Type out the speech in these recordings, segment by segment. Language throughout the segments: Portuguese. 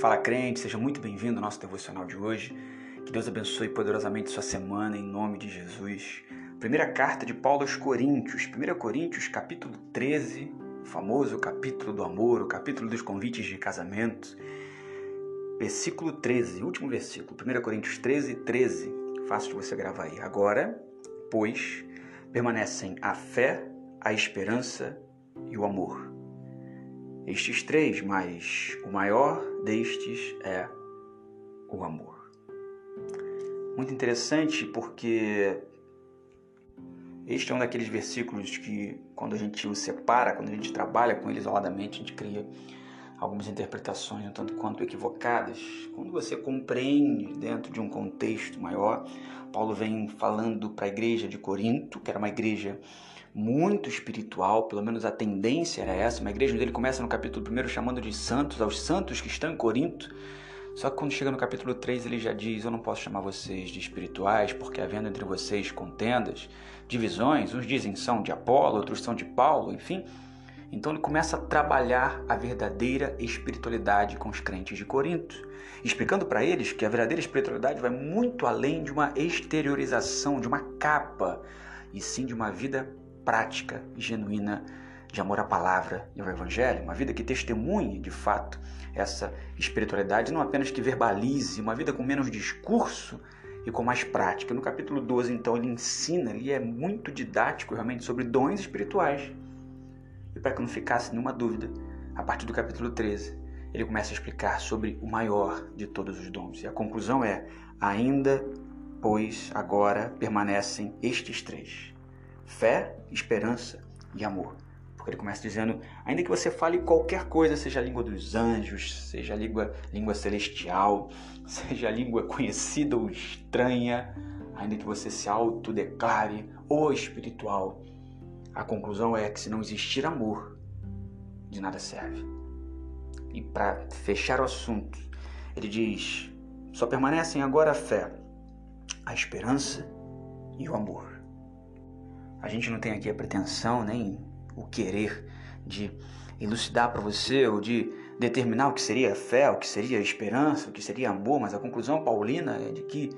Fala crente, seja muito bem-vindo ao nosso devocional de hoje. Que Deus abençoe poderosamente sua semana em nome de Jesus. Primeira carta de Paulo aos Coríntios, 1 Coríntios, capítulo 13, famoso capítulo do amor, o capítulo dos convites de casamento. Versículo 13, último versículo, 1 Coríntios 13, 13. Fácil de você gravar aí. Agora, pois, permanecem a fé, a esperança e o amor estes três, mas o maior destes é o amor. Muito interessante porque este é um daqueles versículos que, quando a gente os separa, quando a gente trabalha com ele isoladamente, a gente cria algumas interpretações um tanto quanto equivocadas. Quando você compreende dentro de um contexto maior, Paulo vem falando para a igreja de Corinto, que era uma igreja muito espiritual, pelo menos a tendência era essa. Uma igreja onde ele começa no capítulo 1 chamando de santos, aos santos que estão em Corinto. Só que quando chega no capítulo 3 ele já diz: Eu não posso chamar vocês de espirituais, porque havendo entre vocês contendas, divisões, uns dizem são de Apolo, outros são de Paulo, enfim. Então ele começa a trabalhar a verdadeira espiritualidade com os crentes de Corinto, explicando para eles que a verdadeira espiritualidade vai muito além de uma exteriorização, de uma capa, e sim de uma vida prática e genuína de amor à palavra e ao evangelho, uma vida que testemunhe de fato essa espiritualidade, não apenas que verbalize, uma vida com menos discurso e com mais prática. No capítulo 12, então, ele ensina, ele é muito didático realmente sobre dons espirituais. E para que não ficasse nenhuma dúvida, a partir do capítulo 13, ele começa a explicar sobre o maior de todos os dons. E a conclusão é: ainda, pois, agora permanecem estes três fé, esperança e amor. Porque ele começa dizendo: ainda que você fale qualquer coisa, seja a língua dos anjos, seja a língua, língua celestial, seja a língua conhecida ou estranha, ainda que você se autodeclare ou espiritual, a conclusão é que se não existir amor, de nada serve. E para fechar o assunto, ele diz: só permanecem agora a fé, a esperança e o amor. A gente não tem aqui a pretensão nem o querer de elucidar para você ou de determinar o que seria fé, o que seria esperança, o que seria amor, mas a conclusão paulina é de que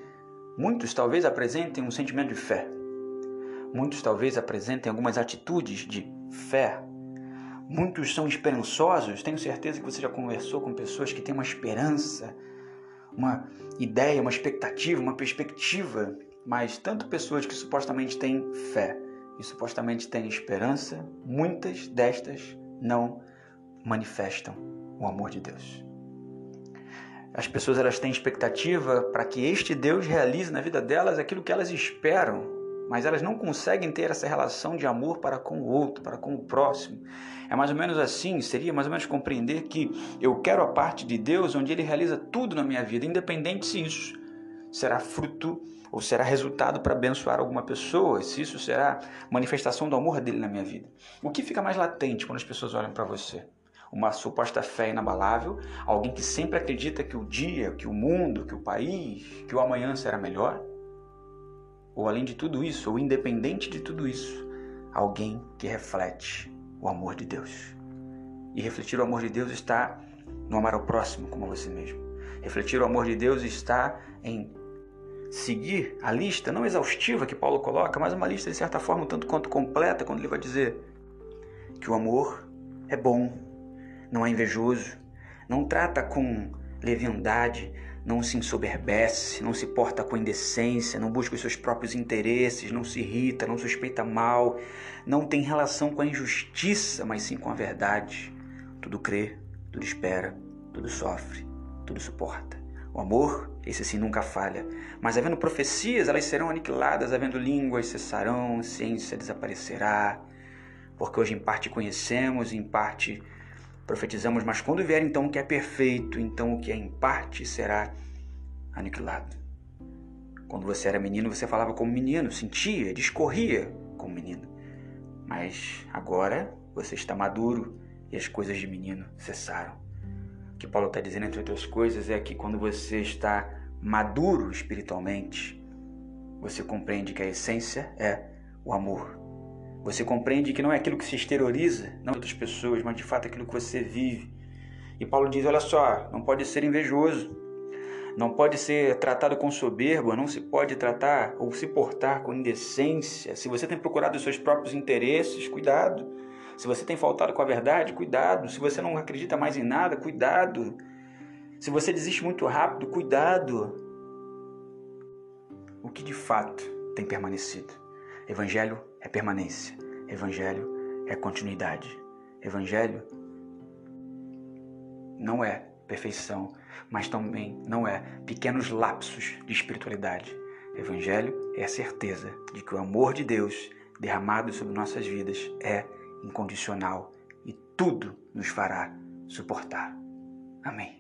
muitos talvez apresentem um sentimento de fé. Muitos talvez apresentem algumas atitudes de fé. Muitos são esperançosos. Tenho certeza que você já conversou com pessoas que têm uma esperança, uma ideia, uma expectativa, uma perspectiva, mas tanto pessoas que supostamente têm fé e supostamente têm esperança, muitas destas não manifestam o amor de Deus. As pessoas elas têm expectativa para que este Deus realize na vida delas aquilo que elas esperam, mas elas não conseguem ter essa relação de amor para com o outro, para com o próximo. É mais ou menos assim, seria mais ou menos compreender que eu quero a parte de Deus onde ele realiza tudo na minha vida, independente se isso será fruto ou será resultado para abençoar alguma pessoa, se isso será manifestação do amor dele na minha vida. O que fica mais latente quando as pessoas olham para você? Uma suposta fé inabalável, alguém que sempre acredita que o dia, que o mundo, que o país, que o amanhã será melhor? Ou além de tudo isso, ou independente de tudo isso, alguém que reflete o amor de Deus. E refletir o amor de Deus está no amar ao próximo como a você mesmo. Refletir o amor de Deus está em seguir a lista, não exaustiva que Paulo coloca, mas uma lista de certa forma um tanto quanto completa, quando ele vai dizer que o amor é bom, não é invejoso, não trata com leviandade, não se ensoberbece, não se porta com indecência, não busca os seus próprios interesses, não se irrita, não suspeita mal, não tem relação com a injustiça, mas sim com a verdade. Tudo crê, tudo espera, tudo sofre, tudo suporta. O amor, esse sim nunca falha. Mas havendo profecias, elas serão aniquiladas, havendo línguas cessarão, ciência desaparecerá. Porque hoje em parte conhecemos, em parte profetizamos, mas quando vier então o que é perfeito, então o que é em parte será aniquilado. Quando você era menino, você falava como menino, sentia, discorria como menino. Mas agora você está maduro e as coisas de menino cessaram que Paulo está dizendo, entre outras coisas, é que quando você está maduro espiritualmente, você compreende que a essência é o amor. Você compreende que não é aquilo que se exterioriza, não outras pessoas, mas de fato aquilo que você vive. E Paulo diz: olha só, não pode ser invejoso, não pode ser tratado com soberba, não se pode tratar ou se portar com indecência. Se você tem procurado os seus próprios interesses, cuidado. Se você tem faltado com a verdade, cuidado. Se você não acredita mais em nada, cuidado. Se você desiste muito rápido, cuidado. O que de fato tem permanecido? Evangelho é permanência. Evangelho é continuidade. Evangelho não é perfeição, mas também não é pequenos lapsos de espiritualidade. Evangelho é a certeza de que o amor de Deus derramado sobre nossas vidas é incondicional e tudo nos fará suportar. Amém.